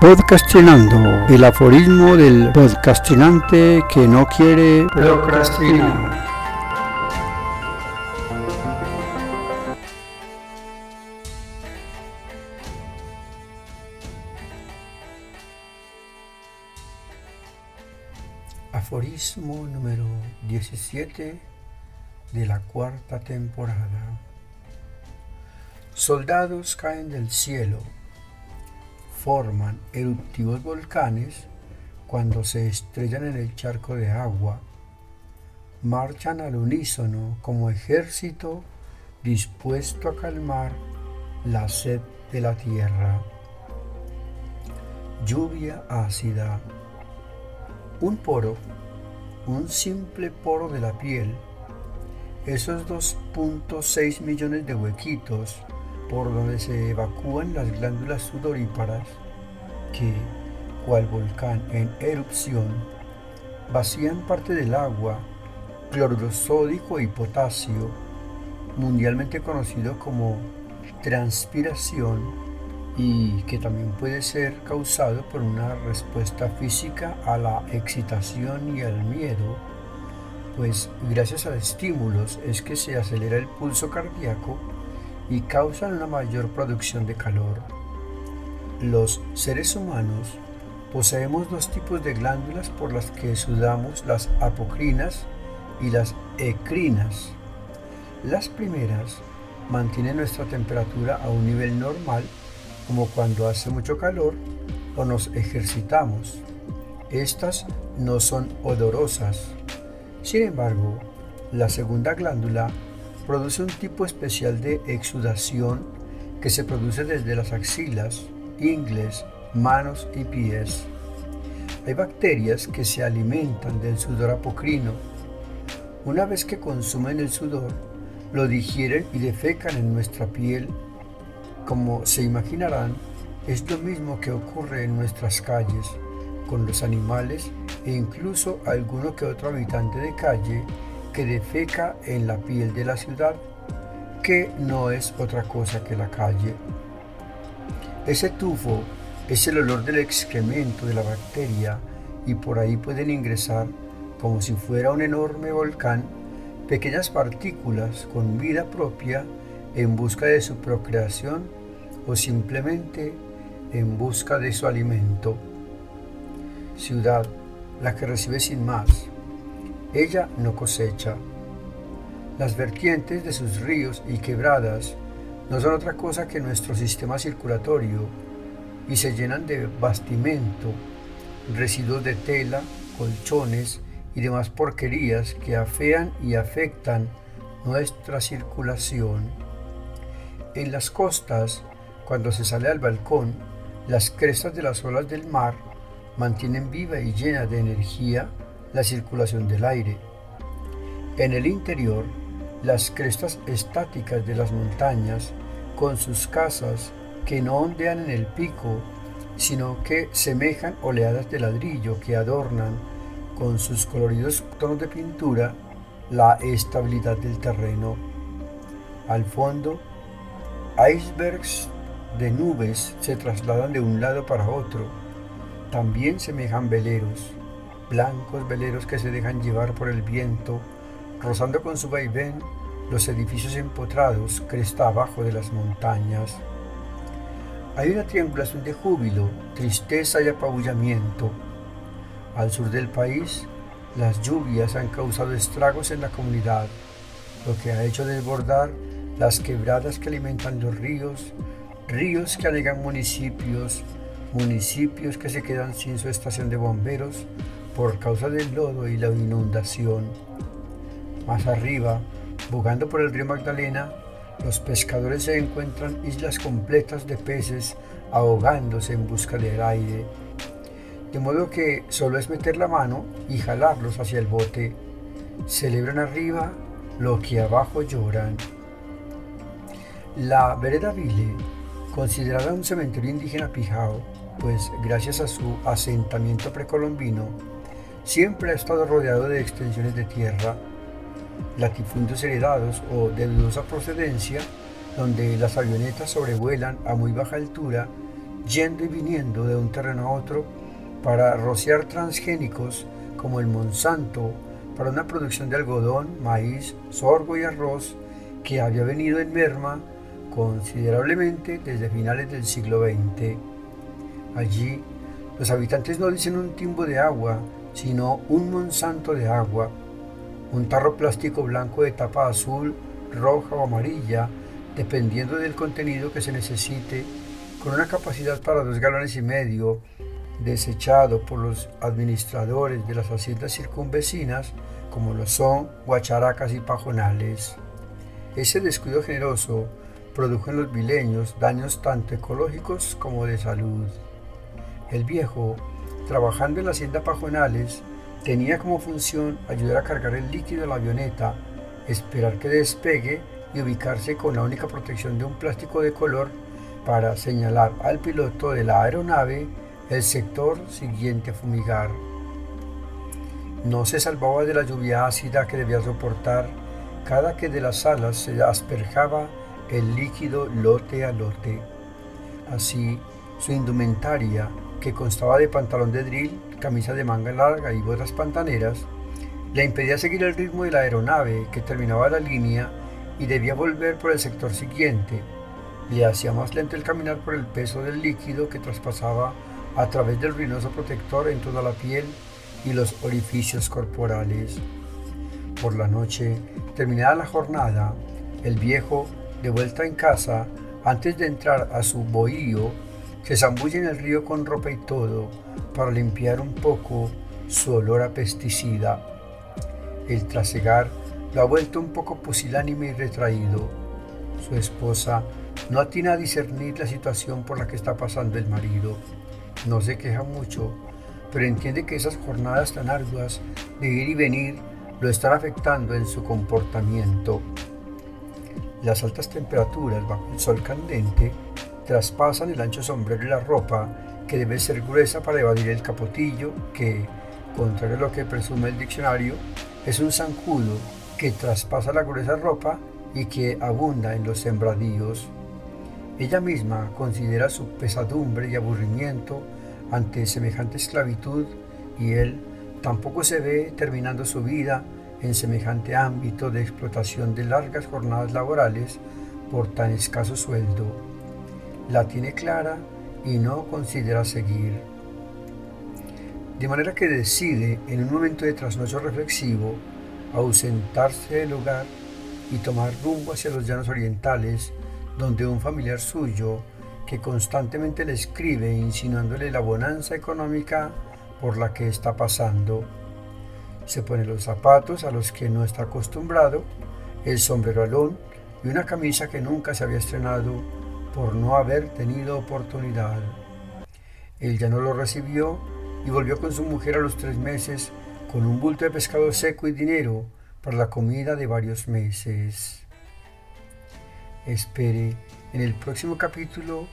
Podcastinando, el aforismo del podcastinante que no quiere procrastinar. Aforismo número 17 de la cuarta temporada. Soldados caen del cielo forman eruptivos volcanes cuando se estrellan en el charco de agua, marchan al unísono como ejército dispuesto a calmar la sed de la tierra. Lluvia ácida. Un poro, un simple poro de la piel, esos 2.6 millones de huequitos por donde se evacúan las glándulas sudoríparas que, cual volcán en erupción, vacían parte del agua, cloruro sódico y potasio, mundialmente conocido como transpiración y que también puede ser causado por una respuesta física a la excitación y al miedo, pues gracias a estímulos es que se acelera el pulso cardíaco y causan una mayor producción de calor. Los seres humanos poseemos dos tipos de glándulas por las que sudamos las apocrinas y las ecrinas. Las primeras mantienen nuestra temperatura a un nivel normal como cuando hace mucho calor o nos ejercitamos. Estas no son odorosas. Sin embargo, la segunda glándula produce un tipo especial de exudación que se produce desde las axilas, ingles, manos y pies. Hay bacterias que se alimentan del sudor apocrino. Una vez que consumen el sudor, lo digieren y defecan en nuestra piel. Como se imaginarán, es lo mismo que ocurre en nuestras calles, con los animales e incluso alguno que otro habitante de calle que defeca en la piel de la ciudad, que no es otra cosa que la calle. Ese tufo es el olor del excremento de la bacteria y por ahí pueden ingresar, como si fuera un enorme volcán, pequeñas partículas con vida propia en busca de su procreación o simplemente en busca de su alimento. Ciudad, la que recibe sin más, ella no cosecha. Las vertientes de sus ríos y quebradas no son otra cosa que nuestro sistema circulatorio y se llenan de bastimento, residuos de tela, colchones y demás porquerías que afean y afectan nuestra circulación. En las costas, cuando se sale al balcón, las crestas de las olas del mar mantienen viva y llena de energía la circulación del aire. En el interior, las crestas estáticas de las montañas, con sus casas que no ondean en el pico, sino que semejan oleadas de ladrillo que adornan con sus coloridos tonos de pintura la estabilidad del terreno. Al fondo, icebergs de nubes se trasladan de un lado para otro. También semejan veleros blancos veleros que se dejan llevar por el viento, rozando con su vaivén los edificios empotrados cresta abajo de las montañas. Hay una triangulación de júbilo, tristeza y apabullamiento. Al sur del país, las lluvias han causado estragos en la comunidad, lo que ha hecho desbordar las quebradas que alimentan los ríos, ríos que anegan municipios, municipios que se quedan sin su estación de bomberos, por causa del lodo y la inundación. Más arriba, bugando por el río Magdalena, los pescadores se encuentran islas completas de peces ahogándose en busca del aire. De modo que solo es meter la mano y jalarlos hacia el bote. Celebran arriba lo que abajo lloran. La vereda Vile, considerada un cementerio indígena pijao, pues gracias a su asentamiento precolombino, siempre ha estado rodeado de extensiones de tierra, latifundios heredados o de dudosa procedencia, donde las avionetas sobrevuelan a muy baja altura yendo y viniendo de un terreno a otro para rociar transgénicos como el Monsanto para una producción de algodón, maíz, sorgo y arroz que había venido en merma considerablemente desde finales del siglo XX. Allí, los habitantes no dicen un timbo de agua, sino un monsanto de agua, un tarro plástico blanco de tapa azul, roja o amarilla, dependiendo del contenido que se necesite, con una capacidad para dos galones y medio, desechado por los administradores de las haciendas circunvecinas, como lo son guacharacas y pajonales. Ese descuido generoso produjo en los vileños daños tanto ecológicos como de salud. El viejo, trabajando en la hacienda Pajonales, tenía como función ayudar a cargar el líquido a la avioneta, esperar que despegue y ubicarse con la única protección de un plástico de color para señalar al piloto de la aeronave el sector siguiente a fumigar. No se salvaba de la lluvia ácida que debía soportar cada que de las alas se asperjaba el líquido lote a lote. Así, su indumentaria, que constaba de pantalón de drill, camisa de manga larga y botas pantaneras, le impedía seguir el ritmo de la aeronave que terminaba la línea y debía volver por el sector siguiente. Le hacía más lento el caminar por el peso del líquido que traspasaba a través del ruinoso protector en toda la piel y los orificios corporales. Por la noche, terminada la jornada, el viejo, de vuelta en casa, antes de entrar a su bohío, se zambulle en el río con ropa y todo para limpiar un poco su olor a pesticida. El trasegar lo ha vuelto un poco pusilánime y retraído. Su esposa no atina a discernir la situación por la que está pasando el marido. No se queja mucho, pero entiende que esas jornadas tan arduas de ir y venir lo están afectando en su comportamiento. Las altas temperaturas bajo el sol candente traspasan el ancho sombrero y la ropa, que debe ser gruesa para evadir el capotillo, que, contrario a lo que presume el diccionario, es un zancudo que traspasa la gruesa ropa y que abunda en los sembradíos. Ella misma considera su pesadumbre y aburrimiento ante semejante esclavitud y él tampoco se ve terminando su vida en semejante ámbito de explotación de largas jornadas laborales por tan escaso sueldo. La tiene clara y no considera seguir. De manera que decide, en un momento de trasnocho reflexivo, ausentarse del hogar y tomar rumbo hacia los llanos orientales, donde un familiar suyo, que constantemente le escribe insinuándole la bonanza económica por la que está pasando, se pone los zapatos a los que no está acostumbrado, el sombrero alón y una camisa que nunca se había estrenado por no haber tenido oportunidad. Él ya no lo recibió y volvió con su mujer a los tres meses con un bulto de pescado seco y dinero para la comida de varios meses. Espere en el próximo capítulo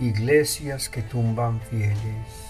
Iglesias que tumban fieles.